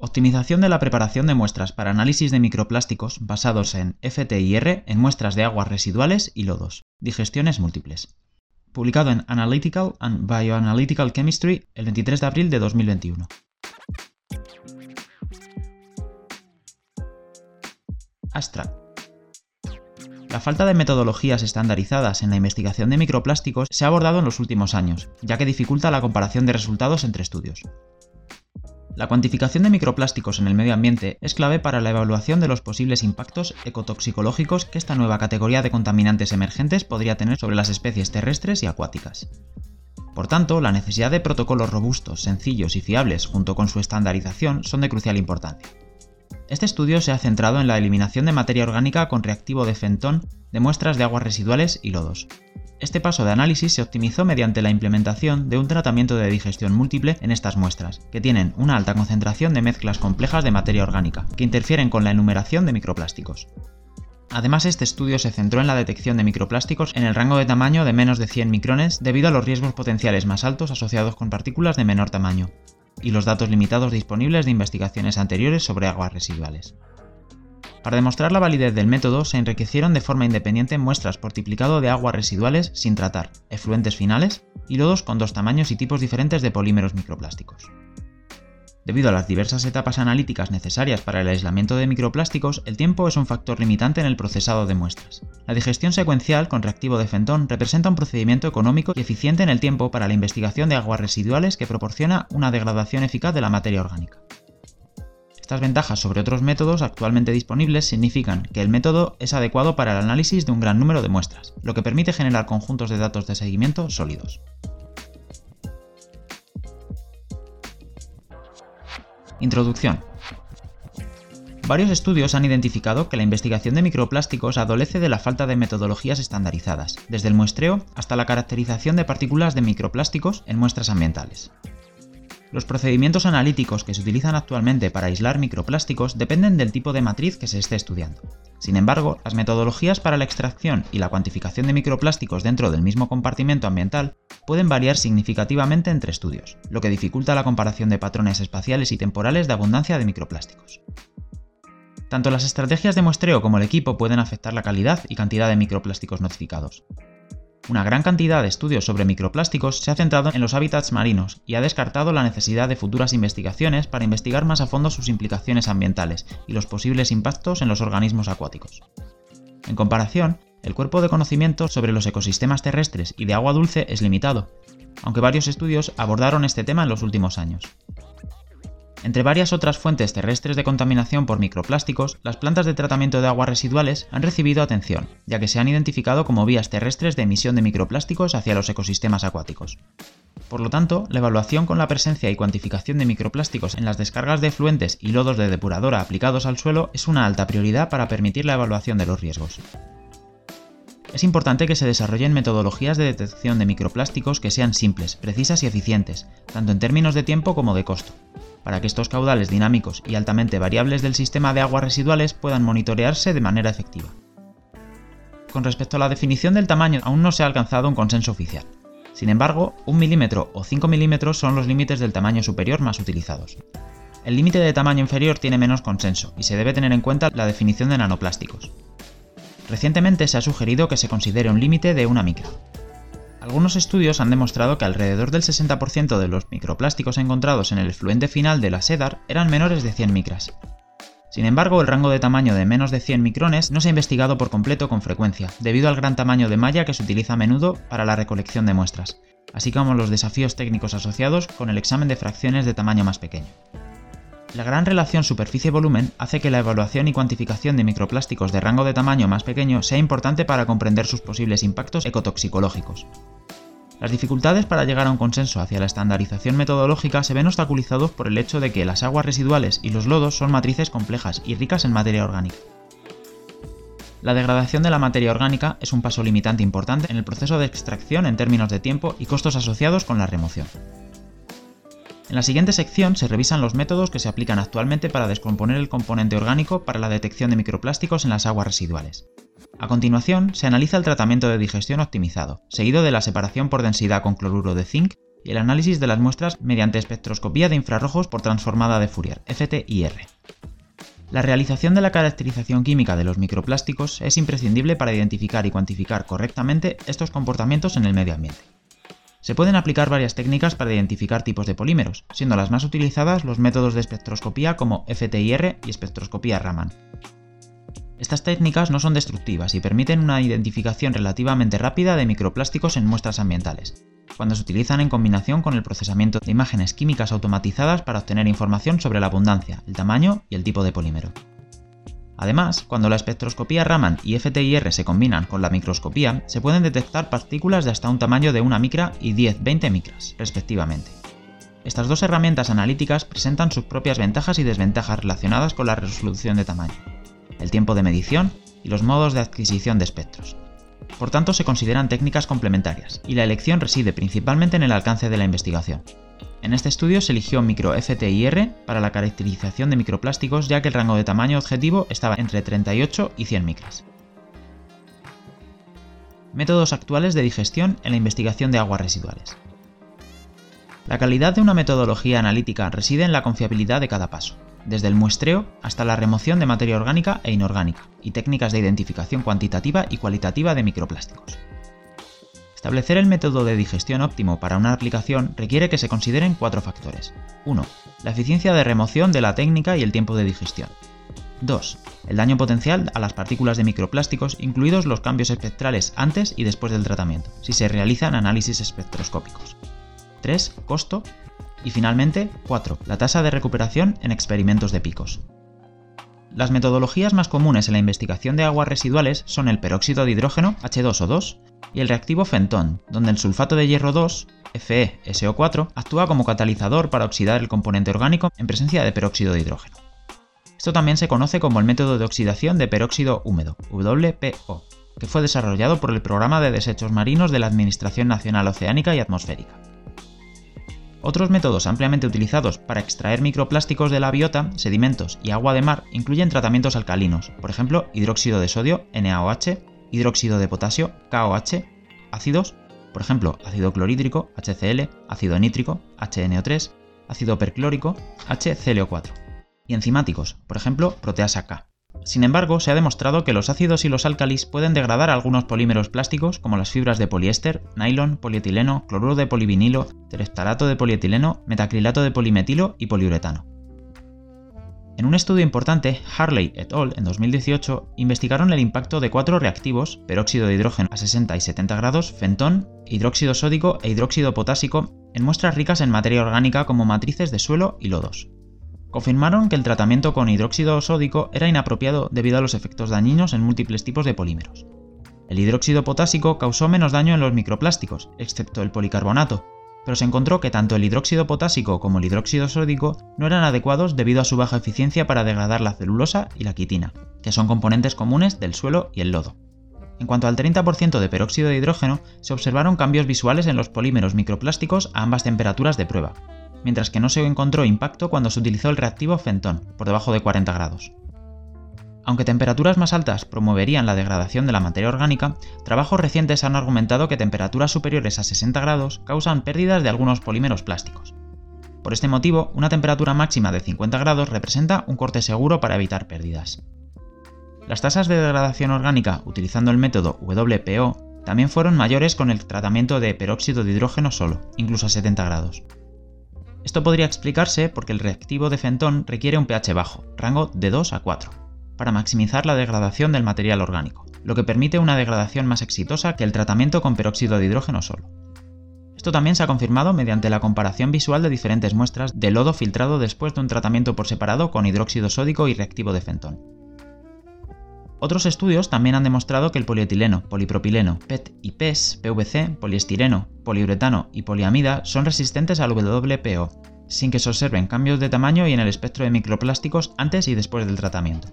Optimización de la preparación de muestras para análisis de microplásticos basados en FTIR en muestras de aguas residuales y lodos. Digestiones múltiples. Publicado en Analytical and Bioanalytical Chemistry el 23 de abril de 2021. Abstract. La falta de metodologías estandarizadas en la investigación de microplásticos se ha abordado en los últimos años, ya que dificulta la comparación de resultados entre estudios. La cuantificación de microplásticos en el medio ambiente es clave para la evaluación de los posibles impactos ecotoxicológicos que esta nueva categoría de contaminantes emergentes podría tener sobre las especies terrestres y acuáticas. Por tanto, la necesidad de protocolos robustos, sencillos y fiables junto con su estandarización son de crucial importancia. Este estudio se ha centrado en la eliminación de materia orgánica con reactivo de fentón de muestras de aguas residuales y lodos, este paso de análisis se optimizó mediante la implementación de un tratamiento de digestión múltiple en estas muestras, que tienen una alta concentración de mezclas complejas de materia orgánica, que interfieren con la enumeración de microplásticos. Además, este estudio se centró en la detección de microplásticos en el rango de tamaño de menos de 100 micrones debido a los riesgos potenciales más altos asociados con partículas de menor tamaño, y los datos limitados disponibles de investigaciones anteriores sobre aguas residuales. Para demostrar la validez del método, se enriquecieron de forma independiente muestras por tiplicado de aguas residuales sin tratar, efluentes finales y lodos con dos tamaños y tipos diferentes de polímeros microplásticos. Debido a las diversas etapas analíticas necesarias para el aislamiento de microplásticos, el tiempo es un factor limitante en el procesado de muestras. La digestión secuencial con reactivo de fentón representa un procedimiento económico y eficiente en el tiempo para la investigación de aguas residuales que proporciona una degradación eficaz de la materia orgánica. Estas ventajas sobre otros métodos actualmente disponibles significan que el método es adecuado para el análisis de un gran número de muestras, lo que permite generar conjuntos de datos de seguimiento sólidos. Introducción. Varios estudios han identificado que la investigación de microplásticos adolece de la falta de metodologías estandarizadas, desde el muestreo hasta la caracterización de partículas de microplásticos en muestras ambientales. Los procedimientos analíticos que se utilizan actualmente para aislar microplásticos dependen del tipo de matriz que se esté estudiando. Sin embargo, las metodologías para la extracción y la cuantificación de microplásticos dentro del mismo compartimento ambiental pueden variar significativamente entre estudios, lo que dificulta la comparación de patrones espaciales y temporales de abundancia de microplásticos. Tanto las estrategias de muestreo como el equipo pueden afectar la calidad y cantidad de microplásticos notificados. Una gran cantidad de estudios sobre microplásticos se ha centrado en los hábitats marinos y ha descartado la necesidad de futuras investigaciones para investigar más a fondo sus implicaciones ambientales y los posibles impactos en los organismos acuáticos. En comparación, el cuerpo de conocimiento sobre los ecosistemas terrestres y de agua dulce es limitado, aunque varios estudios abordaron este tema en los últimos años. Entre varias otras fuentes terrestres de contaminación por microplásticos, las plantas de tratamiento de aguas residuales han recibido atención, ya que se han identificado como vías terrestres de emisión de microplásticos hacia los ecosistemas acuáticos. Por lo tanto, la evaluación con la presencia y cuantificación de microplásticos en las descargas de efluentes y lodos de depuradora aplicados al suelo es una alta prioridad para permitir la evaluación de los riesgos. Es importante que se desarrollen metodologías de detección de microplásticos que sean simples, precisas y eficientes, tanto en términos de tiempo como de costo, para que estos caudales dinámicos y altamente variables del sistema de aguas residuales puedan monitorearse de manera efectiva. Con respecto a la definición del tamaño, aún no se ha alcanzado un consenso oficial. Sin embargo, un milímetro o 5 milímetros son los límites del tamaño superior más utilizados. El límite de tamaño inferior tiene menos consenso y se debe tener en cuenta la definición de nanoplásticos. Recientemente se ha sugerido que se considere un límite de una micra. Algunos estudios han demostrado que alrededor del 60% de los microplásticos encontrados en el efluente final de la SEDAR eran menores de 100 micras. Sin embargo, el rango de tamaño de menos de 100 micrones no se ha investigado por completo con frecuencia, debido al gran tamaño de malla que se utiliza a menudo para la recolección de muestras, así como los desafíos técnicos asociados con el examen de fracciones de tamaño más pequeño. La gran relación superficie-volumen hace que la evaluación y cuantificación de microplásticos de rango de tamaño más pequeño sea importante para comprender sus posibles impactos ecotoxicológicos. Las dificultades para llegar a un consenso hacia la estandarización metodológica se ven obstaculizados por el hecho de que las aguas residuales y los lodos son matrices complejas y ricas en materia orgánica. La degradación de la materia orgánica es un paso limitante importante en el proceso de extracción en términos de tiempo y costos asociados con la remoción. En la siguiente sección se revisan los métodos que se aplican actualmente para descomponer el componente orgánico para la detección de microplásticos en las aguas residuales. A continuación, se analiza el tratamiento de digestión optimizado, seguido de la separación por densidad con cloruro de zinc y el análisis de las muestras mediante espectroscopía de infrarrojos por transformada de Fourier, FTIR. La realización de la caracterización química de los microplásticos es imprescindible para identificar y cuantificar correctamente estos comportamientos en el medio ambiente. Se pueden aplicar varias técnicas para identificar tipos de polímeros, siendo las más utilizadas los métodos de espectroscopía como FTIR y espectroscopía Raman. Estas técnicas no son destructivas y permiten una identificación relativamente rápida de microplásticos en muestras ambientales, cuando se utilizan en combinación con el procesamiento de imágenes químicas automatizadas para obtener información sobre la abundancia, el tamaño y el tipo de polímero. Además, cuando la espectroscopía Raman y FTIR se combinan con la microscopía, se pueden detectar partículas de hasta un tamaño de una micra y 10-20 micras, respectivamente. Estas dos herramientas analíticas presentan sus propias ventajas y desventajas relacionadas con la resolución de tamaño, el tiempo de medición y los modos de adquisición de espectros. Por tanto, se consideran técnicas complementarias, y la elección reside principalmente en el alcance de la investigación. En este estudio se eligió micro FTIR para la caracterización de microplásticos ya que el rango de tamaño objetivo estaba entre 38 y 100 micras. Métodos actuales de digestión en la investigación de aguas residuales. La calidad de una metodología analítica reside en la confiabilidad de cada paso, desde el muestreo hasta la remoción de materia orgánica e inorgánica, y técnicas de identificación cuantitativa y cualitativa de microplásticos. Establecer el método de digestión óptimo para una aplicación requiere que se consideren cuatro factores. 1. La eficiencia de remoción de la técnica y el tiempo de digestión. 2. El daño potencial a las partículas de microplásticos, incluidos los cambios espectrales antes y después del tratamiento, si se realizan análisis espectroscópicos. 3. Costo. Y finalmente, 4. La tasa de recuperación en experimentos de picos. Las metodologías más comunes en la investigación de aguas residuales son el peróxido de hidrógeno, H2O2, y el reactivo fentón, donde el sulfato de hierro 2, FeSO4, actúa como catalizador para oxidar el componente orgánico en presencia de peróxido de hidrógeno. Esto también se conoce como el método de oxidación de peróxido húmedo, WPO, que fue desarrollado por el Programa de Desechos Marinos de la Administración Nacional Oceánica y Atmosférica. Otros métodos ampliamente utilizados para extraer microplásticos de la biota, sedimentos y agua de mar incluyen tratamientos alcalinos, por ejemplo, hidróxido de sodio, NaOH, hidróxido de potasio, KOH, ácidos, por ejemplo, ácido clorhídrico, HCl, ácido nítrico, HNO3, ácido perclórico, HClO4, y enzimáticos, por ejemplo, proteasa K. Sin embargo, se ha demostrado que los ácidos y los álcalis pueden degradar algunos polímeros plásticos como las fibras de poliéster, nylon, polietileno, cloruro de polivinilo, tereftalato de polietileno, metacrilato de polimetilo y poliuretano. En un estudio importante, Harley et al. en 2018 investigaron el impacto de cuatro reactivos, peróxido de hidrógeno a 60 y 70 grados, fentón, hidróxido sódico e hidróxido potásico, en muestras ricas en materia orgánica como matrices de suelo y lodos. Confirmaron que el tratamiento con hidróxido sódico era inapropiado debido a los efectos dañinos en múltiples tipos de polímeros. El hidróxido potásico causó menos daño en los microplásticos, excepto el policarbonato, pero se encontró que tanto el hidróxido potásico como el hidróxido sódico no eran adecuados debido a su baja eficiencia para degradar la celulosa y la quitina, que son componentes comunes del suelo y el lodo. En cuanto al 30% de peróxido de hidrógeno, se observaron cambios visuales en los polímeros microplásticos a ambas temperaturas de prueba, mientras que no se encontró impacto cuando se utilizó el reactivo fentón, por debajo de 40 grados. Aunque temperaturas más altas promoverían la degradación de la materia orgánica, trabajos recientes han argumentado que temperaturas superiores a 60 grados causan pérdidas de algunos polímeros plásticos. Por este motivo, una temperatura máxima de 50 grados representa un corte seguro para evitar pérdidas. Las tasas de degradación orgánica utilizando el método WPO también fueron mayores con el tratamiento de peróxido de hidrógeno solo, incluso a 70 grados. Esto podría explicarse porque el reactivo de fentón requiere un pH bajo, rango de 2 a 4, para maximizar la degradación del material orgánico, lo que permite una degradación más exitosa que el tratamiento con peróxido de hidrógeno solo. Esto también se ha confirmado mediante la comparación visual de diferentes muestras de lodo filtrado después de un tratamiento por separado con hidróxido sódico y reactivo de fentón. Otros estudios también han demostrado que el polietileno, polipropileno, PET y PES, PVC, poliestireno, poliuretano y poliamida son resistentes al WPO, sin que se observen cambios de tamaño y en el espectro de microplásticos antes y después del tratamiento.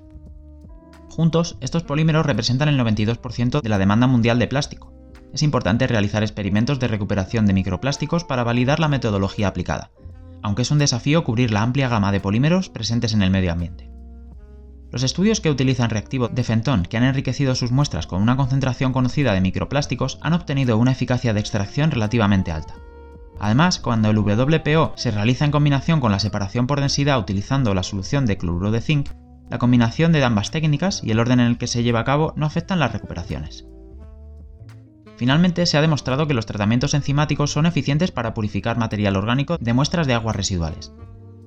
Juntos, estos polímeros representan el 92% de la demanda mundial de plástico. Es importante realizar experimentos de recuperación de microplásticos para validar la metodología aplicada, aunque es un desafío cubrir la amplia gama de polímeros presentes en el medio ambiente. Los estudios que utilizan reactivo de fentón que han enriquecido sus muestras con una concentración conocida de microplásticos han obtenido una eficacia de extracción relativamente alta. Además, cuando el WPO se realiza en combinación con la separación por densidad utilizando la solución de cloruro de zinc, la combinación de ambas técnicas y el orden en el que se lleva a cabo no afectan las recuperaciones. Finalmente, se ha demostrado que los tratamientos enzimáticos son eficientes para purificar material orgánico de muestras de aguas residuales.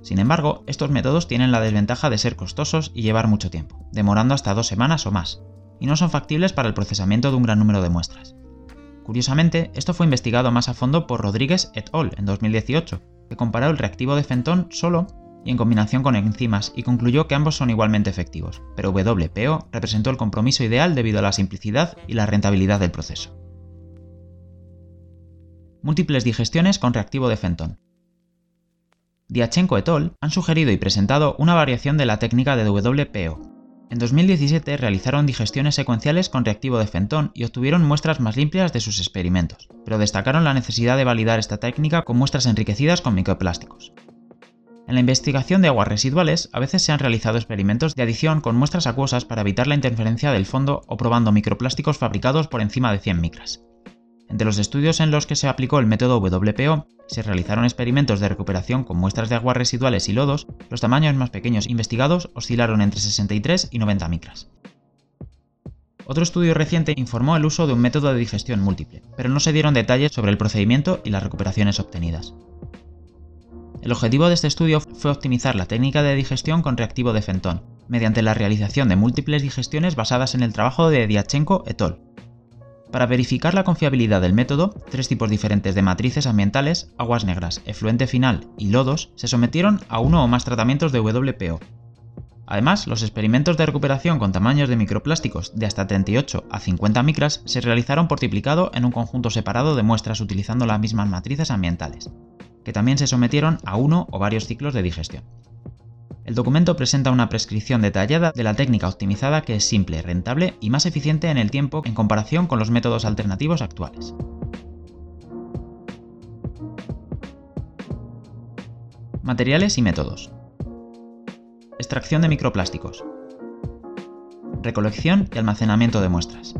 Sin embargo, estos métodos tienen la desventaja de ser costosos y llevar mucho tiempo, demorando hasta dos semanas o más, y no son factibles para el procesamiento de un gran número de muestras. Curiosamente, esto fue investigado más a fondo por Rodríguez et al. en 2018, que comparó el reactivo de Fentón solo y en combinación con enzimas y concluyó que ambos son igualmente efectivos, pero WPO representó el compromiso ideal debido a la simplicidad y la rentabilidad del proceso. Múltiples digestiones con reactivo de Fentón. Diachenko et al. han sugerido y presentado una variación de la técnica de WPO, en 2017 realizaron digestiones secuenciales con reactivo de Fentón y obtuvieron muestras más limpias de sus experimentos, pero destacaron la necesidad de validar esta técnica con muestras enriquecidas con microplásticos. En la investigación de aguas residuales, a veces se han realizado experimentos de adición con muestras acuosas para evitar la interferencia del fondo o probando microplásticos fabricados por encima de 100 micras. Entre los estudios en los que se aplicó el método WPO, se realizaron experimentos de recuperación con muestras de aguas residuales y lodos, los tamaños más pequeños investigados oscilaron entre 63 y 90 micras. Otro estudio reciente informó el uso de un método de digestión múltiple, pero no se dieron detalles sobre el procedimiento y las recuperaciones obtenidas. El objetivo de este estudio fue optimizar la técnica de digestión con reactivo de Fentón, mediante la realización de múltiples digestiones basadas en el trabajo de Diachenko et al. Para verificar la confiabilidad del método, tres tipos diferentes de matrices ambientales, aguas negras, efluente final y lodos, se sometieron a uno o más tratamientos de WPO. Además, los experimentos de recuperación con tamaños de microplásticos de hasta 38 a 50 micras se realizaron por triplicado en un conjunto separado de muestras utilizando las mismas matrices ambientales, que también se sometieron a uno o varios ciclos de digestión. El documento presenta una prescripción detallada de la técnica optimizada que es simple, rentable y más eficiente en el tiempo en comparación con los métodos alternativos actuales. Materiales y métodos. Extracción de microplásticos. Recolección y almacenamiento de muestras.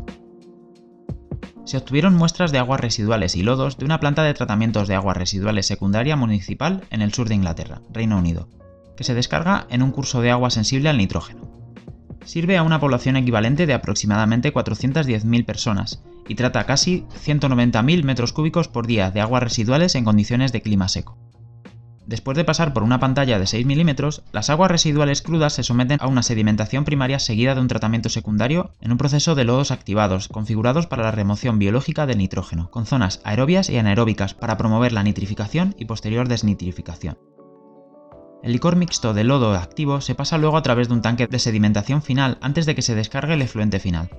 Se obtuvieron muestras de aguas residuales y lodos de una planta de tratamientos de aguas residuales secundaria municipal en el sur de Inglaterra, Reino Unido, que se descarga en un curso de agua sensible al nitrógeno. Sirve a una población equivalente de aproximadamente 410.000 personas y trata casi 190.000 metros cúbicos por día de aguas residuales en condiciones de clima seco. Después de pasar por una pantalla de 6 milímetros, las aguas residuales crudas se someten a una sedimentación primaria seguida de un tratamiento secundario en un proceso de lodos activados, configurados para la remoción biológica del nitrógeno, con zonas aerobias y anaeróbicas para promover la nitrificación y posterior desnitrificación. El licor mixto de lodo activo se pasa luego a través de un tanque de sedimentación final antes de que se descargue el efluente final.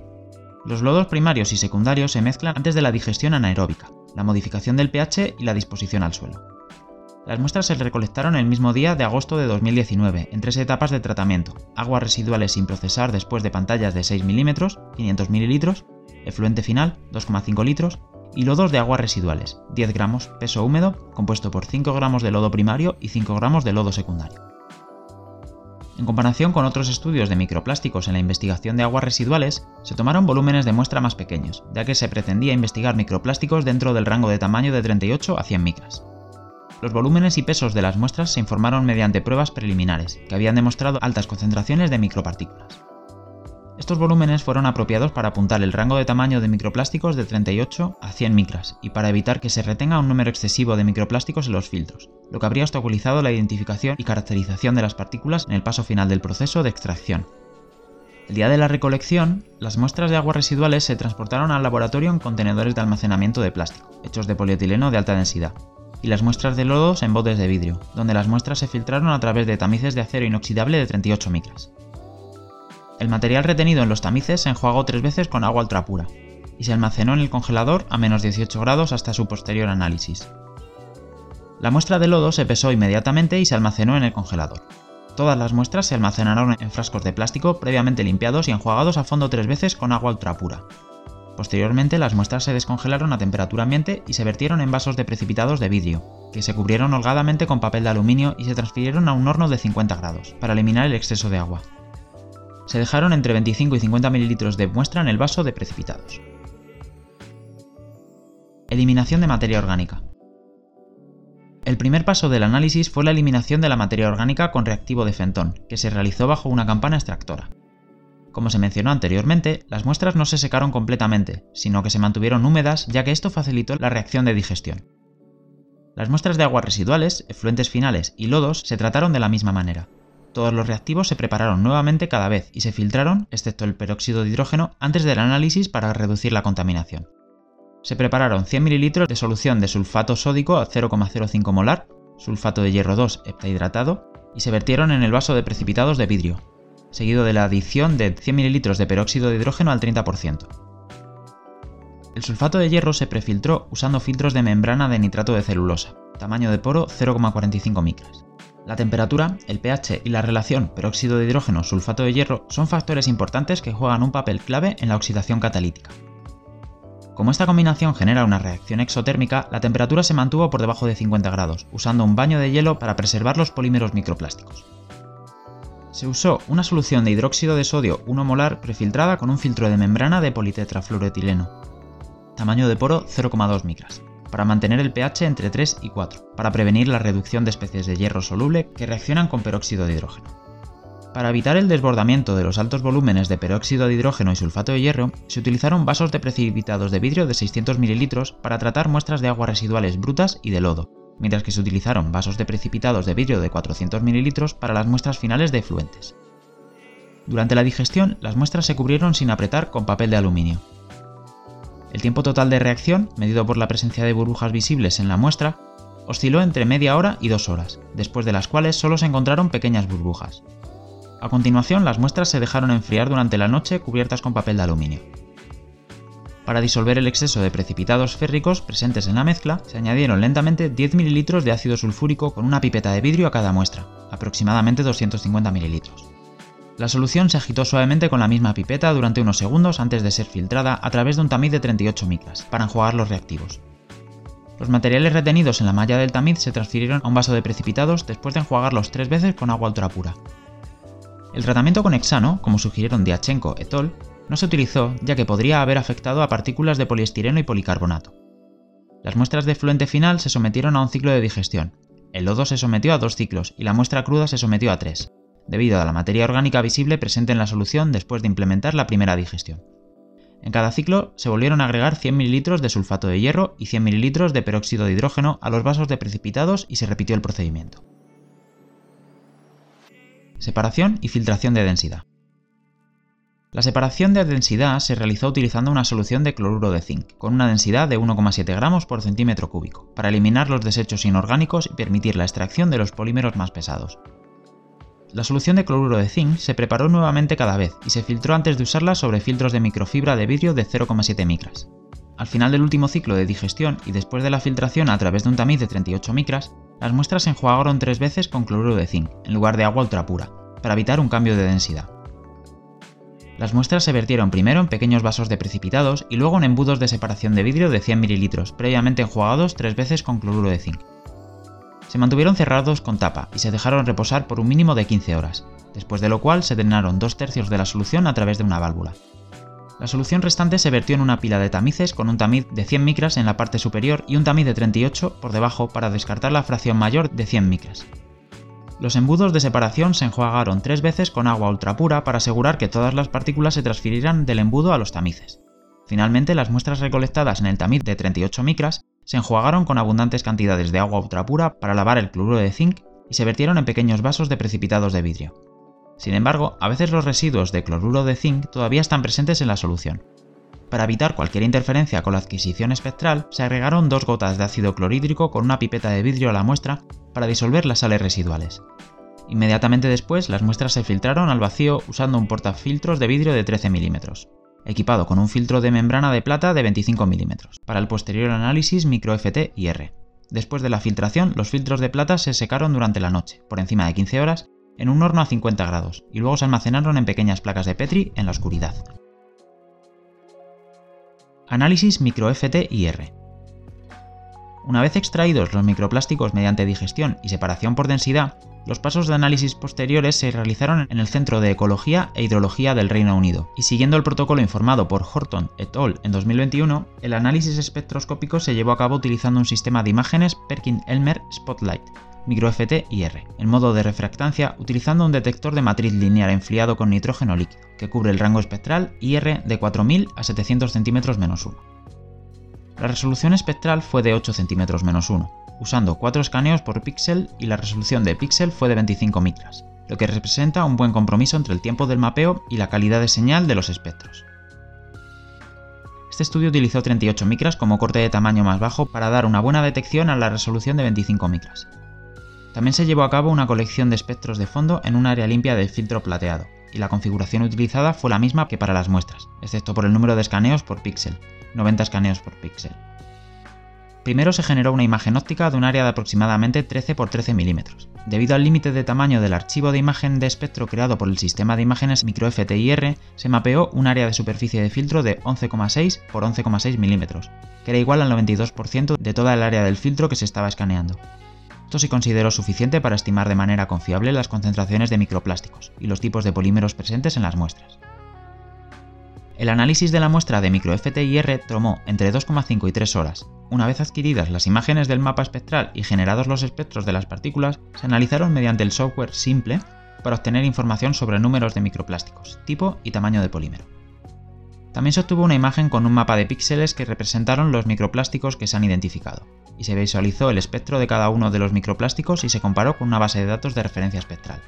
Los lodos primarios y secundarios se mezclan antes de la digestión anaeróbica, la modificación del pH y la disposición al suelo. Las muestras se recolectaron el mismo día de agosto de 2019, en tres etapas de tratamiento, aguas residuales sin procesar después de pantallas de 6 mm, 500 ml, efluente final, 2,5 litros, y lodos de aguas residuales, 10 gramos, peso húmedo, compuesto por 5 gramos de lodo primario y 5 gramos de lodo secundario. En comparación con otros estudios de microplásticos en la investigación de aguas residuales, se tomaron volúmenes de muestra más pequeños, ya que se pretendía investigar microplásticos dentro del rango de tamaño de 38 a 100 micras. Los volúmenes y pesos de las muestras se informaron mediante pruebas preliminares, que habían demostrado altas concentraciones de micropartículas. Estos volúmenes fueron apropiados para apuntar el rango de tamaño de microplásticos de 38 a 100 micras y para evitar que se retenga un número excesivo de microplásticos en los filtros, lo que habría obstaculizado la identificación y caracterización de las partículas en el paso final del proceso de extracción. El día de la recolección, las muestras de aguas residuales se transportaron al laboratorio en contenedores de almacenamiento de plástico, hechos de polietileno de alta densidad, y las muestras de lodos en botes de vidrio, donde las muestras se filtraron a través de tamices de acero inoxidable de 38 micras. El material retenido en los tamices se enjuagó tres veces con agua ultrapura y se almacenó en el congelador a menos 18 grados hasta su posterior análisis. La muestra de lodo se pesó inmediatamente y se almacenó en el congelador. Todas las muestras se almacenaron en frascos de plástico previamente limpiados y enjuagados a fondo tres veces con agua ultrapura. Posteriormente las muestras se descongelaron a temperatura ambiente y se vertieron en vasos de precipitados de vidrio, que se cubrieron holgadamente con papel de aluminio y se transfirieron a un horno de 50 grados, para eliminar el exceso de agua se dejaron entre 25 y 50 mililitros de muestra en el vaso de precipitados. Eliminación de materia orgánica. El primer paso del análisis fue la eliminación de la materia orgánica con reactivo de Fenton, que se realizó bajo una campana extractora. Como se mencionó anteriormente, las muestras no se secaron completamente, sino que se mantuvieron húmedas ya que esto facilitó la reacción de digestión. Las muestras de aguas residuales, efluentes finales y lodos se trataron de la misma manera. Todos los reactivos se prepararon nuevamente cada vez y se filtraron, excepto el peróxido de hidrógeno, antes del análisis para reducir la contaminación. Se prepararon 100 ml de solución de sulfato sódico a 0,05 molar, sulfato de hierro 2 heptahidratado, y se vertieron en el vaso de precipitados de vidrio, seguido de la adición de 100 ml de peróxido de hidrógeno al 30%. El sulfato de hierro se prefiltró usando filtros de membrana de nitrato de celulosa, tamaño de poro 0,45 micras. La temperatura, el pH y la relación peróxido de hidrógeno-sulfato de hierro son factores importantes que juegan un papel clave en la oxidación catalítica. Como esta combinación genera una reacción exotérmica, la temperatura se mantuvo por debajo de 50 grados, usando un baño de hielo para preservar los polímeros microplásticos. Se usó una solución de hidróxido de sodio 1 molar prefiltrada con un filtro de membrana de politetrafluoretileno, tamaño de poro 0,2 micras, para mantener el pH entre 3 y 4, para prevenir la reducción de especies de hierro soluble que reaccionan con peróxido de hidrógeno. Para evitar el desbordamiento de los altos volúmenes de peróxido de hidrógeno y sulfato de hierro, se utilizaron vasos de precipitados de vidrio de 600 ml para tratar muestras de aguas residuales brutas y de lodo, mientras que se utilizaron vasos de precipitados de vidrio de 400 ml para las muestras finales de efluentes. Durante la digestión, las muestras se cubrieron sin apretar con papel de aluminio. El tiempo total de reacción, medido por la presencia de burbujas visibles en la muestra, osciló entre media hora y dos horas, después de las cuales solo se encontraron pequeñas burbujas. A continuación, las muestras se dejaron enfriar durante la noche cubiertas con papel de aluminio. Para disolver el exceso de precipitados férricos presentes en la mezcla, se añadieron lentamente 10 ml de ácido sulfúrico con una pipeta de vidrio a cada muestra, aproximadamente 250 ml. La solución se agitó suavemente con la misma pipeta durante unos segundos antes de ser filtrada a través de un tamiz de 38 micras, para enjuagar los reactivos. Los materiales retenidos en la malla del tamiz se transfirieron a un vaso de precipitados después de enjuagarlos tres veces con agua ultra pura. El tratamiento con hexano, como sugirieron Diachenko et al., no se utilizó ya que podría haber afectado a partículas de poliestireno y policarbonato. Las muestras de fluente final se sometieron a un ciclo de digestión. El lodo se sometió a dos ciclos y la muestra cruda se sometió a tres, debido a la materia orgánica visible presente en la solución después de implementar la primera digestión. En cada ciclo se volvieron a agregar 100 ml de sulfato de hierro y 100 ml de peróxido de hidrógeno a los vasos de precipitados y se repitió el procedimiento. Separación y filtración de densidad. La separación de densidad se realizó utilizando una solución de cloruro de zinc, con una densidad de 1,7 gramos por centímetro cúbico, para eliminar los desechos inorgánicos y permitir la extracción de los polímeros más pesados. La solución de cloruro de zinc se preparó nuevamente cada vez y se filtró antes de usarla sobre filtros de microfibra de vidrio de 0,7 micras. Al final del último ciclo de digestión y después de la filtración a través de un tamiz de 38 micras, las muestras se enjuagaron tres veces con cloruro de zinc, en lugar de agua ultra pura, para evitar un cambio de densidad. Las muestras se vertieron primero en pequeños vasos de precipitados y luego en embudos de separación de vidrio de 100 ml, previamente enjuagados tres veces con cloruro de zinc. Se mantuvieron cerrados con tapa y se dejaron reposar por un mínimo de 15 horas, después de lo cual se drenaron dos tercios de la solución a través de una válvula. La solución restante se vertió en una pila de tamices con un tamiz de 100 micras en la parte superior y un tamiz de 38 por debajo para descartar la fracción mayor de 100 micras. Los embudos de separación se enjuagaron tres veces con agua ultrapura para asegurar que todas las partículas se transfirieran del embudo a los tamices. Finalmente, las muestras recolectadas en el tamiz de 38 micras se enjuagaron con abundantes cantidades de agua ultrapura para lavar el cloruro de zinc y se vertieron en pequeños vasos de precipitados de vidrio. Sin embargo, a veces los residuos de cloruro de zinc todavía están presentes en la solución. Para evitar cualquier interferencia con la adquisición espectral, se agregaron dos gotas de ácido clorhídrico con una pipeta de vidrio a la muestra para disolver las sales residuales. Inmediatamente después, las muestras se filtraron al vacío usando un portafiltros de vidrio de 13 mm, equipado con un filtro de membrana de plata de 25 mm, para el posterior análisis micro-FT y R. Después de la filtración, los filtros de plata se secaron durante la noche, por encima de 15 horas, en un horno a 50 grados, y luego se almacenaron en pequeñas placas de Petri en la oscuridad. Análisis micro-FT y R. Una vez extraídos los microplásticos mediante digestión y separación por densidad, los pasos de análisis posteriores se realizaron en el Centro de Ecología e Hidrología del Reino Unido, y siguiendo el protocolo informado por Horton et al. en 2021, el análisis espectroscópico se llevó a cabo utilizando un sistema de imágenes Perkin-Elmer Spotlight, microFT IR, en modo de refractancia utilizando un detector de matriz lineal enfriado con nitrógeno líquido, que cubre el rango espectral IR de 4000 a 700 cm 1. La resolución espectral fue de 8 cm 1, usando 4 escaneos por píxel y la resolución de píxel fue de 25 micras, lo que representa un buen compromiso entre el tiempo del mapeo y la calidad de señal de los espectros. Este estudio utilizó 38 micras como corte de tamaño más bajo para dar una buena detección a la resolución de 25 micras. También se llevó a cabo una colección de espectros de fondo en un área limpia del filtro plateado, y la configuración utilizada fue la misma que para las muestras, excepto por el número de escaneos por píxel, 90 escaneos por píxel. Primero se generó una imagen óptica de un área de aproximadamente 13 x 13 milímetros. Debido al límite de tamaño del archivo de imagen de espectro creado por el sistema de imágenes microFTIR, se mapeó un área de superficie de filtro de 11,6 x 11,6 milímetros, que era igual al 92% de toda el área del filtro que se estaba escaneando. Esto se consideró suficiente para estimar de manera confiable las concentraciones de microplásticos y los tipos de polímeros presentes en las muestras. El análisis de la muestra de microFTIR tomó entre 2,5 y 3 horas, una vez adquiridas las imágenes del mapa espectral y generados los espectros de las partículas, se analizaron mediante el software simple para obtener información sobre números de microplásticos, tipo y tamaño de polímero. También se obtuvo una imagen con un mapa de píxeles que representaron los microplásticos que se han identificado, y se visualizó el espectro de cada uno de los microplásticos y se comparó con una base de datos de referencia espectral.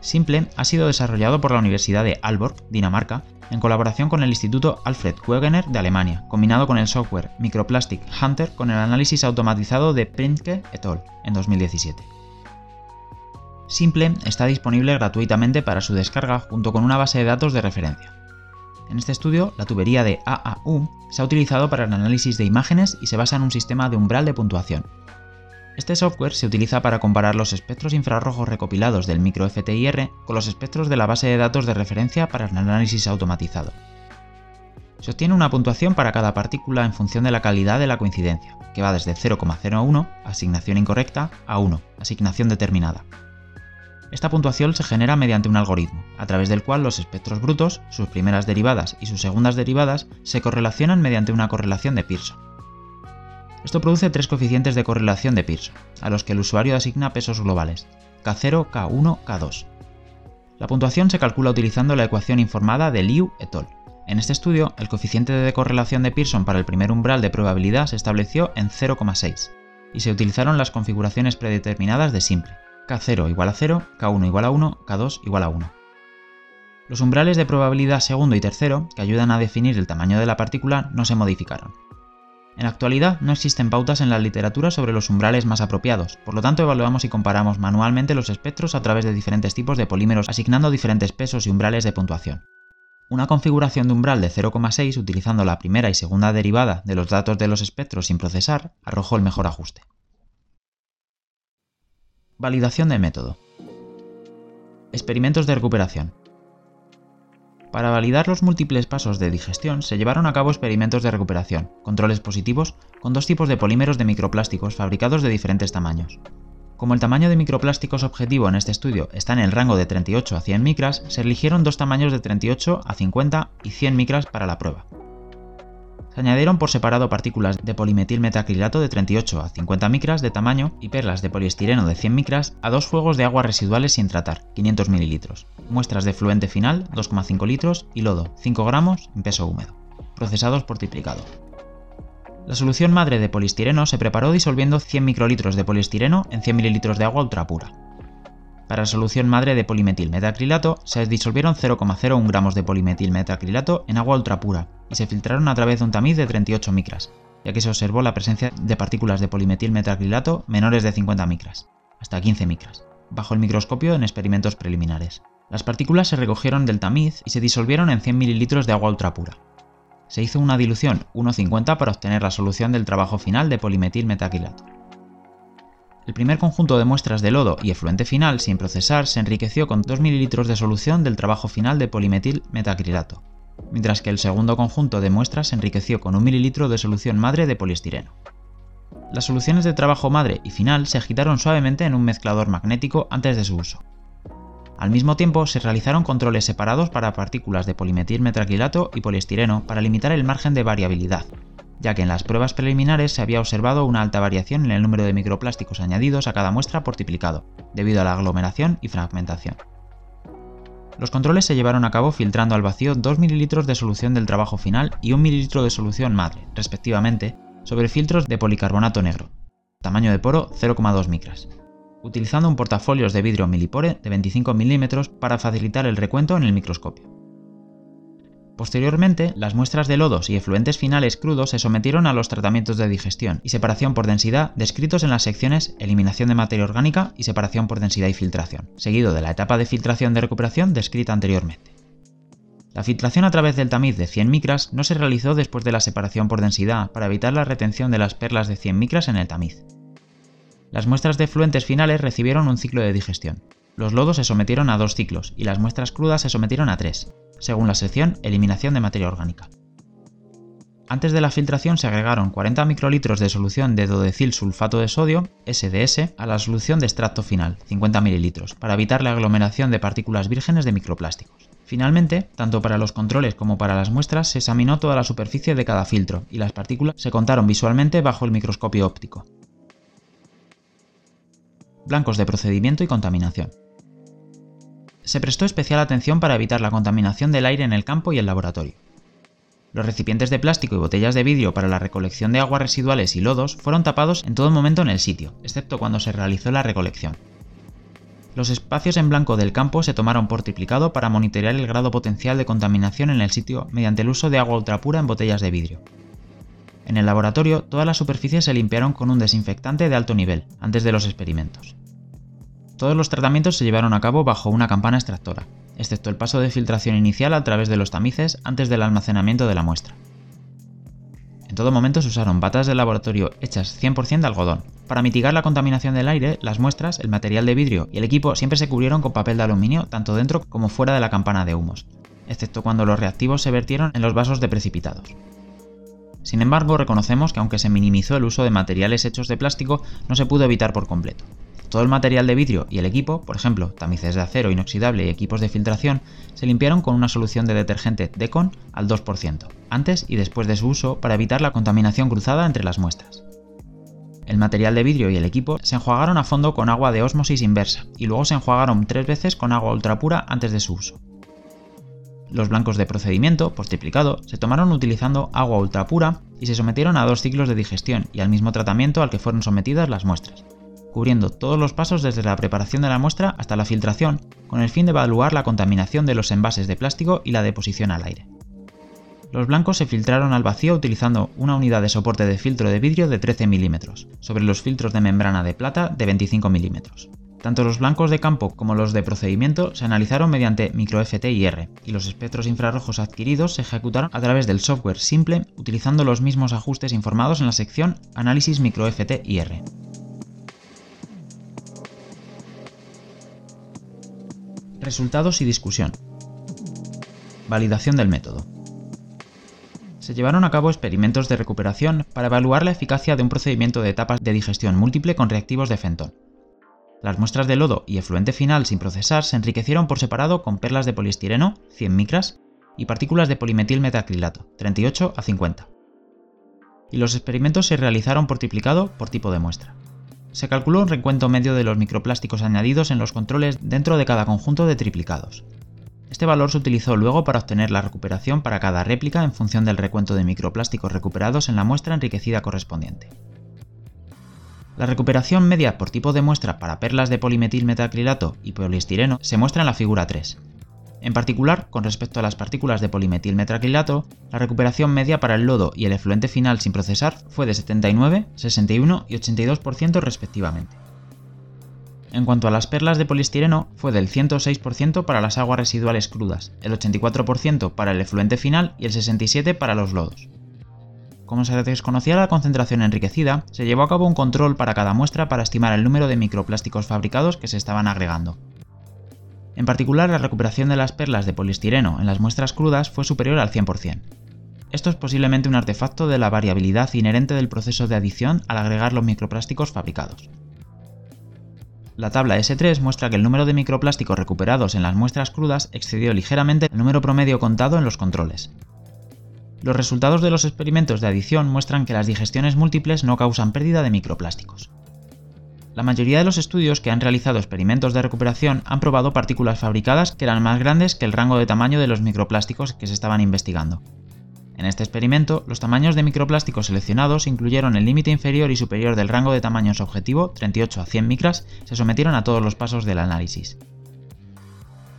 Simple ha sido desarrollado por la Universidad de Aalborg, Dinamarca, en colaboración con el Instituto Alfred Wegener de Alemania, combinado con el software Microplastic Hunter con el análisis automatizado de Printke et al. en 2017. Simple está disponible gratuitamente para su descarga junto con una base de datos de referencia. En este estudio, la tubería de AAU se ha utilizado para el análisis de imágenes y se basa en un sistema de umbral de puntuación, este software se utiliza para comparar los espectros infrarrojos recopilados del micro FTIR con los espectros de la base de datos de referencia para el análisis automatizado. Se obtiene una puntuación para cada partícula en función de la calidad de la coincidencia, que va desde 0,01, asignación incorrecta, a 1, asignación determinada. Esta puntuación se genera mediante un algoritmo, a través del cual los espectros brutos, sus primeras derivadas y sus segundas derivadas se correlacionan mediante una correlación de Pearson. Esto produce tres coeficientes de correlación de Pearson, a los que el usuario asigna pesos globales, K0, K1, K2. La puntuación se calcula utilizando la ecuación informada de Liu et al. En este estudio, el coeficiente de correlación de Pearson para el primer umbral de probabilidad se estableció en 0,6, y se utilizaron las configuraciones predeterminadas de simple, K0 igual a 0, K1 igual a 1, K2 igual a 1. Los umbrales de probabilidad segundo y tercero, que ayudan a definir el tamaño de la partícula, no se modificaron. En la actualidad no existen pautas en la literatura sobre los umbrales más apropiados, por lo tanto evaluamos y comparamos manualmente los espectros a través de diferentes tipos de polímeros asignando diferentes pesos y umbrales de puntuación. Una configuración de umbral de 0,6 utilizando la primera y segunda derivada de los datos de los espectros sin procesar arrojó el mejor ajuste. Validación de método. Experimentos de recuperación. Para validar los múltiples pasos de digestión se llevaron a cabo experimentos de recuperación, controles positivos, con dos tipos de polímeros de microplásticos fabricados de diferentes tamaños. Como el tamaño de microplásticos objetivo en este estudio está en el rango de 38 a 100 micras, se eligieron dos tamaños de 38 a 50 y 100 micras para la prueba. Se añadieron por separado partículas de polimetilmetacrilato de 38 a 50 micras de tamaño y perlas de poliestireno de 100 micras a dos fuegos de aguas residuales sin tratar, 500 ml, muestras de fluente final, 2,5 litros, y lodo, 5 gramos, en peso húmedo, procesados por triplicado. La solución madre de poliestireno se preparó disolviendo 100 microlitros de poliestireno en 100 ml de agua ultrapura. Para solución madre de polimetilmetacrilato se disolvieron 0,01 gramos de polimetilmetacrilato en agua ultrapura y se filtraron a través de un tamiz de 38 micras, ya que se observó la presencia de partículas de polimetilmetacrilato menores de 50 micras, hasta 15 micras, bajo el microscopio en experimentos preliminares. Las partículas se recogieron del tamiz y se disolvieron en 100 ml de agua ultrapura. Se hizo una dilución 1,50 para obtener la solución del trabajo final de polimetilmetacrilato. El primer conjunto de muestras de lodo y efluente final sin procesar se enriqueció con 2 ml de solución del trabajo final de polimetilmetacrilato, mientras que el segundo conjunto de muestras se enriqueció con 1 ml de solución madre de poliestireno. las soluciones de trabajo madre y final se agitaron suavemente en un mezclador magnético antes de su uso. Al mismo tiempo, se realizaron controles separados para partículas de polimetilmetraquilato y poliestireno para limitar el margen de variabilidad, ya que en las pruebas preliminares se había observado una alta variación en el número de microplásticos añadidos a cada muestra por triplicado, debido a la aglomeración y fragmentación. Los controles se llevaron a cabo filtrando al vacío 2 ml de solución del trabajo final y 1 ml de solución madre, respectivamente, sobre filtros de policarbonato negro, tamaño de poro 0,2 micras, utilizando un portafolios de vidrio milipore de 25 mm para facilitar el recuento en el microscopio. Posteriormente, las muestras de lodos y efluentes finales crudos se sometieron a los tratamientos de digestión y separación por densidad descritos en las secciones eliminación de materia orgánica y separación por densidad y filtración, seguido de la etapa de filtración de recuperación descrita anteriormente. La filtración a través del tamiz de 100 micras no se realizó después de la separación por densidad para evitar la retención de las perlas de 100 micras en el tamiz. Las muestras de efluentes finales recibieron un ciclo de digestión. Los lodos se sometieron a dos ciclos y las muestras crudas se sometieron a tres, según la sección Eliminación de materia orgánica. Antes de la filtración se agregaron 40 microlitros de solución de dodecil sulfato de sodio, SDS, a la solución de extracto final, 50 ml, para evitar la aglomeración de partículas vírgenes de microplásticos. Finalmente, tanto para los controles como para las muestras se examinó toda la superficie de cada filtro y las partículas se contaron visualmente bajo el microscopio óptico. Blancos de procedimiento y contaminación se prestó especial atención para evitar la contaminación del aire en el campo y el laboratorio. Los recipientes de plástico y botellas de vidrio para la recolección de aguas residuales y lodos fueron tapados en todo momento en el sitio, excepto cuando se realizó la recolección. Los espacios en blanco del campo se tomaron por triplicado para monitorear el grado potencial de contaminación en el sitio mediante el uso de agua ultrapura en botellas de vidrio. En el laboratorio, todas las superficies se limpiaron con un desinfectante de alto nivel, antes de los experimentos. Todos los tratamientos se llevaron a cabo bajo una campana extractora, excepto el paso de filtración inicial a través de los tamices antes del almacenamiento de la muestra. En todo momento se usaron batas de laboratorio hechas 100% de algodón. Para mitigar la contaminación del aire, las muestras, el material de vidrio y el equipo siempre se cubrieron con papel de aluminio tanto dentro como fuera de la campana de humos, excepto cuando los reactivos se vertieron en los vasos de precipitados. Sin embargo, reconocemos que aunque se minimizó el uso de materiales hechos de plástico, no se pudo evitar por completo. Todo el material de vidrio y el equipo, por ejemplo, tamices de acero inoxidable y equipos de filtración, se limpiaron con una solución de detergente Decon al 2%, antes y después de su uso para evitar la contaminación cruzada entre las muestras. El material de vidrio y el equipo se enjuagaron a fondo con agua de ósmosis inversa y luego se enjuagaron tres veces con agua ultrapura antes de su uso. Los blancos de procedimiento, triplicado, se tomaron utilizando agua ultrapura y se sometieron a dos ciclos de digestión y al mismo tratamiento al que fueron sometidas las muestras, cubriendo todos los pasos desde la preparación de la muestra hasta la filtración, con el fin de evaluar la contaminación de los envases de plástico y la deposición al aire. Los blancos se filtraron al vacío utilizando una unidad de soporte de filtro de vidrio de 13 mm, sobre los filtros de membrana de plata de 25 mm. Tanto los blancos de campo como los de procedimiento se analizaron mediante micro FTIR y los espectros infrarrojos adquiridos se ejecutaron a través del software simple utilizando los mismos ajustes informados en la sección Análisis micro FTIR. Resultados y discusión. Validación del método. Se llevaron a cabo experimentos de recuperación para evaluar la eficacia de un procedimiento de etapas de digestión múltiple con reactivos de Fenton. Las muestras de lodo y efluente final sin procesar se enriquecieron por separado con perlas de poliestireno, 100 micras, y partículas de polimetilmetacrilato, 38 a 50. Y los experimentos se realizaron por triplicado por tipo de muestra se calculó un recuento medio de los microplásticos añadidos en los controles dentro de cada conjunto de triplicados. Este valor se utilizó luego para obtener la recuperación para cada réplica en función del recuento de microplásticos recuperados en la muestra enriquecida correspondiente. La recuperación media por tipo de muestra para perlas de polimetilmetacrilato y poliestireno se muestra en la figura 3. En particular, con respecto a las partículas de polimetilmetraquilato, la recuperación media para el lodo y el efluente final sin procesar fue de 79, 61 y 82% respectivamente. En cuanto a las perlas de poliestireno, fue del 106% para las aguas residuales crudas, el 84% para el efluente final y el 67% para los lodos. Como se desconocía la concentración enriquecida, se llevó a cabo un control para cada muestra para estimar el número de microplásticos fabricados que se estaban agregando, en particular, la recuperación de las perlas de poliestireno en las muestras crudas fue superior al 100%. esto es posiblemente un artefacto de la variabilidad inherente del proceso de adición al agregar los microplásticos fabricados. La tabla S3 muestra que el número de microplásticos recuperados en las muestras crudas excedió ligeramente el número promedio contado en los controles. Los resultados de los experimentos de adición muestran que las digestiones múltiples no causan pérdida de microplásticos. La mayoría de los estudios que han realizado experimentos de recuperación han probado partículas fabricadas que eran más grandes que el rango de tamaño de los microplásticos que se estaban investigando. En este experimento, los tamaños de microplásticos seleccionados incluyeron el límite inferior y superior del rango de tamaños objetivo, 38 a 100 micras, se sometieron a todos los pasos del análisis.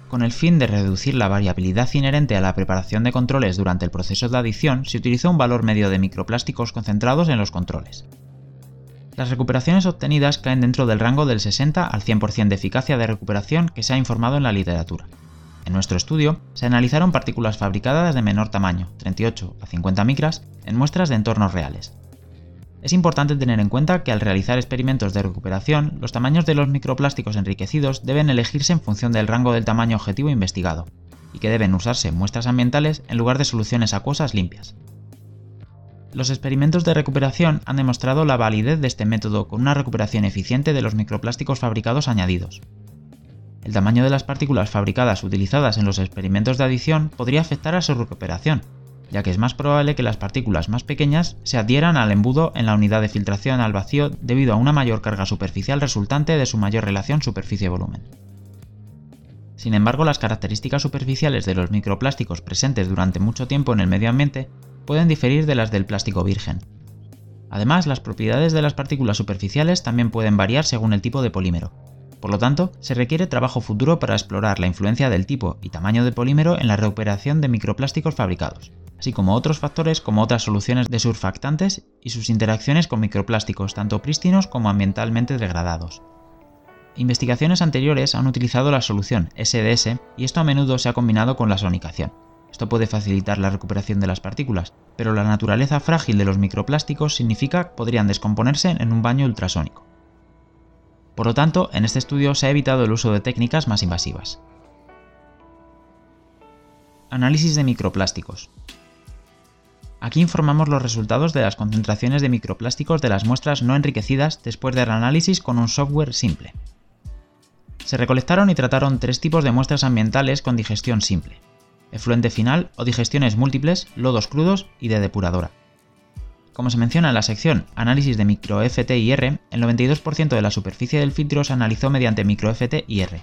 Con el fin de reducir la variabilidad inherente a la preparación de controles durante el proceso de adición, se utilizó un valor medio de microplásticos concentrados en los controles. Las recuperaciones obtenidas caen dentro del rango del 60 al 100% de eficacia de recuperación que se ha informado en la literatura. En nuestro estudio, se analizaron partículas fabricadas de menor tamaño, 38 a 50 micras, en muestras de entornos reales. Es importante tener en cuenta que al realizar experimentos de recuperación, los tamaños de los microplásticos enriquecidos deben elegirse en función del rango del tamaño objetivo investigado, y que deben usarse muestras ambientales en lugar de soluciones acuosas limpias. Los experimentos de recuperación han demostrado la validez de este método con una recuperación eficiente de los microplásticos fabricados añadidos, el tamaño de las partículas fabricadas utilizadas en los experimentos de adición podría afectar a su recuperación, ya que es más probable que las partículas más pequeñas se adhieran al embudo en la unidad de filtración al vacío debido a una mayor carga superficial resultante de su mayor relación superficie-volumen. Sin embargo, las características superficiales de los microplásticos presentes durante mucho tiempo en el medio ambiente pueden diferir de las del plástico virgen. Además, las propiedades de las partículas superficiales también pueden variar según el tipo de polímero, por lo tanto, se requiere trabajo futuro para explorar la influencia del tipo y tamaño de polímero en la recuperación de microplásticos fabricados, así como otros factores como otras soluciones de surfactantes y sus interacciones con microplásticos tanto prístinos como ambientalmente degradados. Investigaciones anteriores han utilizado la solución SDS y esto a menudo se ha combinado con la sonicación. Esto puede facilitar la recuperación de las partículas, pero la naturaleza frágil de los microplásticos significa que podrían descomponerse en un baño ultrasónico. Por lo tanto, en este estudio se ha evitado el uso de técnicas más invasivas. Análisis de microplásticos. Aquí informamos los resultados de las concentraciones de microplásticos de las muestras no enriquecidas después del análisis con un software simple. Se recolectaron y trataron tres tipos de muestras ambientales con digestión simple, efluente final o digestiones múltiples, lodos crudos y de depuradora. Como se menciona en la sección Análisis de micro FT-IR, el 92% de la superficie del filtro se analizó mediante micro FT-IR.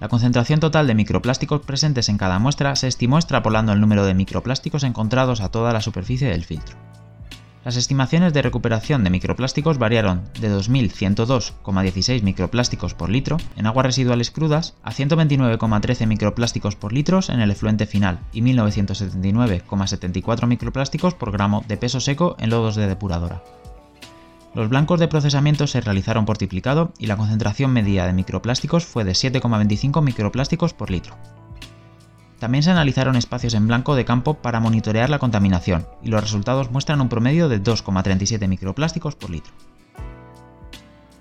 La concentración total de microplásticos presentes en cada muestra se estimó extrapolando el número de microplásticos encontrados a toda la superficie del filtro. Las estimaciones de recuperación de microplásticos variaron de 2.102,16 microplásticos por litro en aguas residuales crudas a 129,13 microplásticos por litro en el efluente final y 1.979,74 microplásticos por gramo de peso seco en lodos de depuradora. Los blancos de procesamiento se realizaron por triplicado y la concentración media de microplásticos fue de 7,25 microplásticos por litro. También se analizaron espacios en blanco de campo para monitorear la contaminación, y los resultados muestran un promedio de 2,37 microplásticos por litro.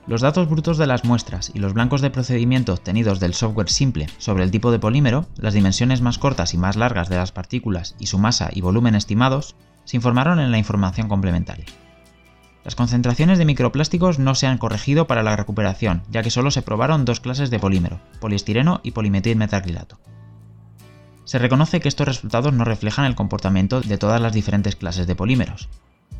Los datos brutos de las muestras y los blancos de procedimiento obtenidos del software simple sobre el tipo de polímero, las dimensiones más cortas y más largas de las partículas y su masa y volumen estimados, se informaron en la información complementaria. Las concentraciones de microplásticos no se han corregido para la recuperación, ya que solo se probaron dos clases de polímero, poliestireno y polimetilmetacrilato. Se reconoce que estos resultados no reflejan el comportamiento de todas las diferentes clases de polímeros.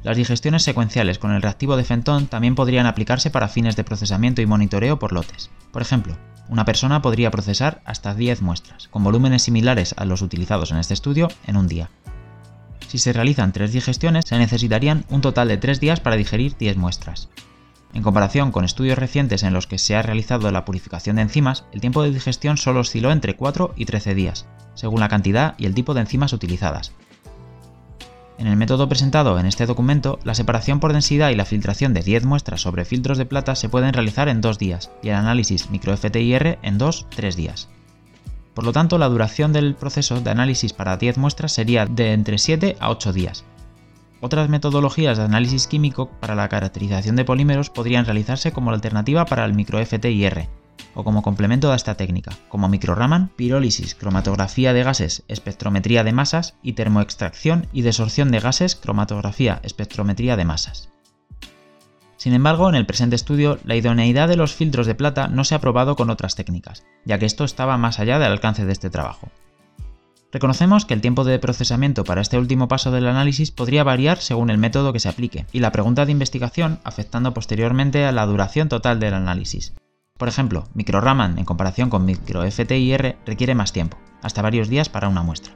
Las digestiones secuenciales con el reactivo de Fenton también podrían aplicarse para fines de procesamiento y monitoreo por lotes. Por ejemplo, una persona podría procesar hasta 10 muestras, con volúmenes similares a los utilizados en este estudio, en un día. Si se realizan 3 digestiones, se necesitarían un total de 3 días para digerir 10 muestras. En comparación con estudios recientes en los que se ha realizado la purificación de enzimas, el tiempo de digestión solo osciló entre 4 y 13 días, según la cantidad y el tipo de enzimas utilizadas. En el método presentado en este documento, la separación por densidad y la filtración de 10 muestras sobre filtros de plata se pueden realizar en 2 días y el análisis micro-FTIR en 2-3 días. Por lo tanto, la duración del proceso de análisis para 10 muestras sería de entre 7 a 8 días. Otras metodologías de análisis químico para la caracterización de polímeros podrían realizarse como alternativa para el micro-FTIR, o como complemento a esta técnica, como microraman, pirólisis, cromatografía de gases, espectrometría de masas y termoextracción y desorción de gases, cromatografía, espectrometría de masas. Sin embargo, en el presente estudio, la idoneidad de los filtros de plata no se ha probado con otras técnicas, ya que esto estaba más allá del alcance de este trabajo. Reconocemos que el tiempo de procesamiento para este último paso del análisis podría variar según el método que se aplique, y la pregunta de investigación afectando posteriormente a la duración total del análisis, por ejemplo, MicroRaman en comparación con MicroFTIR requiere más tiempo, hasta varios días para una muestra.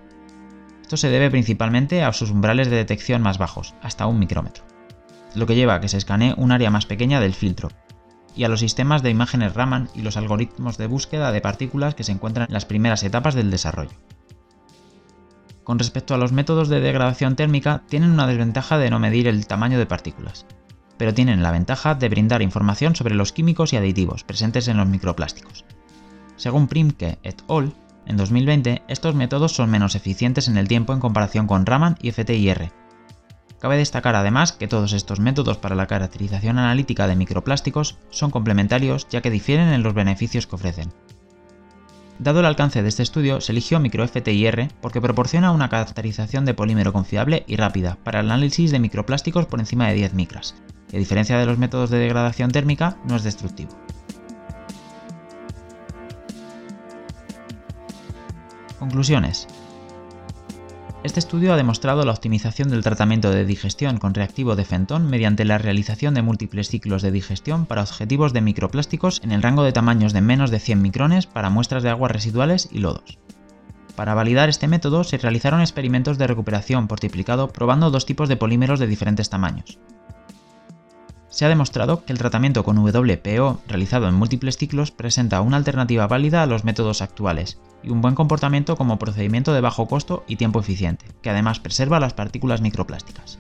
Esto se debe principalmente a sus umbrales de detección más bajos, hasta un micrómetro, lo que lleva a que se escanee un área más pequeña del filtro, y a los sistemas de imágenes Raman y los algoritmos de búsqueda de partículas que se encuentran en las primeras etapas del desarrollo. Con respecto a los métodos de degradación térmica, tienen una desventaja de no medir el tamaño de partículas, pero tienen la ventaja de brindar información sobre los químicos y aditivos presentes en los microplásticos. Según Primke et al., en 2020 estos métodos son menos eficientes en el tiempo en comparación con Raman y FTIR. Cabe destacar además que todos estos métodos para la caracterización analítica de microplásticos son complementarios ya que difieren en los beneficios que ofrecen. Dado el alcance de este estudio, se eligió MicroFTIR porque proporciona una caracterización de polímero confiable y rápida para el análisis de microplásticos por encima de 10 micras, y a diferencia de los métodos de degradación térmica, no es destructivo. Conclusiones. Este estudio ha demostrado la optimización del tratamiento de digestión con reactivo de Fenton mediante la realización de múltiples ciclos de digestión para objetivos de microplásticos en el rango de tamaños de menos de 100 micrones para muestras de aguas residuales y lodos. Para validar este método se realizaron experimentos de recuperación por triplicado probando dos tipos de polímeros de diferentes tamaños, se ha demostrado que el tratamiento con WPO realizado en múltiples ciclos presenta una alternativa válida a los métodos actuales y un buen comportamiento como procedimiento de bajo costo y tiempo eficiente, que además preserva las partículas microplásticas.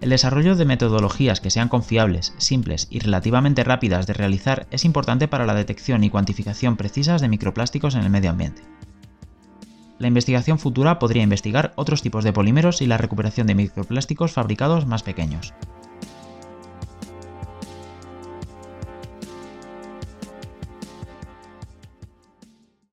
El desarrollo de metodologías que sean confiables, simples y relativamente rápidas de realizar es importante para la detección y cuantificación precisas de microplásticos en el medio ambiente. La investigación futura podría investigar otros tipos de polímeros y la recuperación de microplásticos fabricados más pequeños,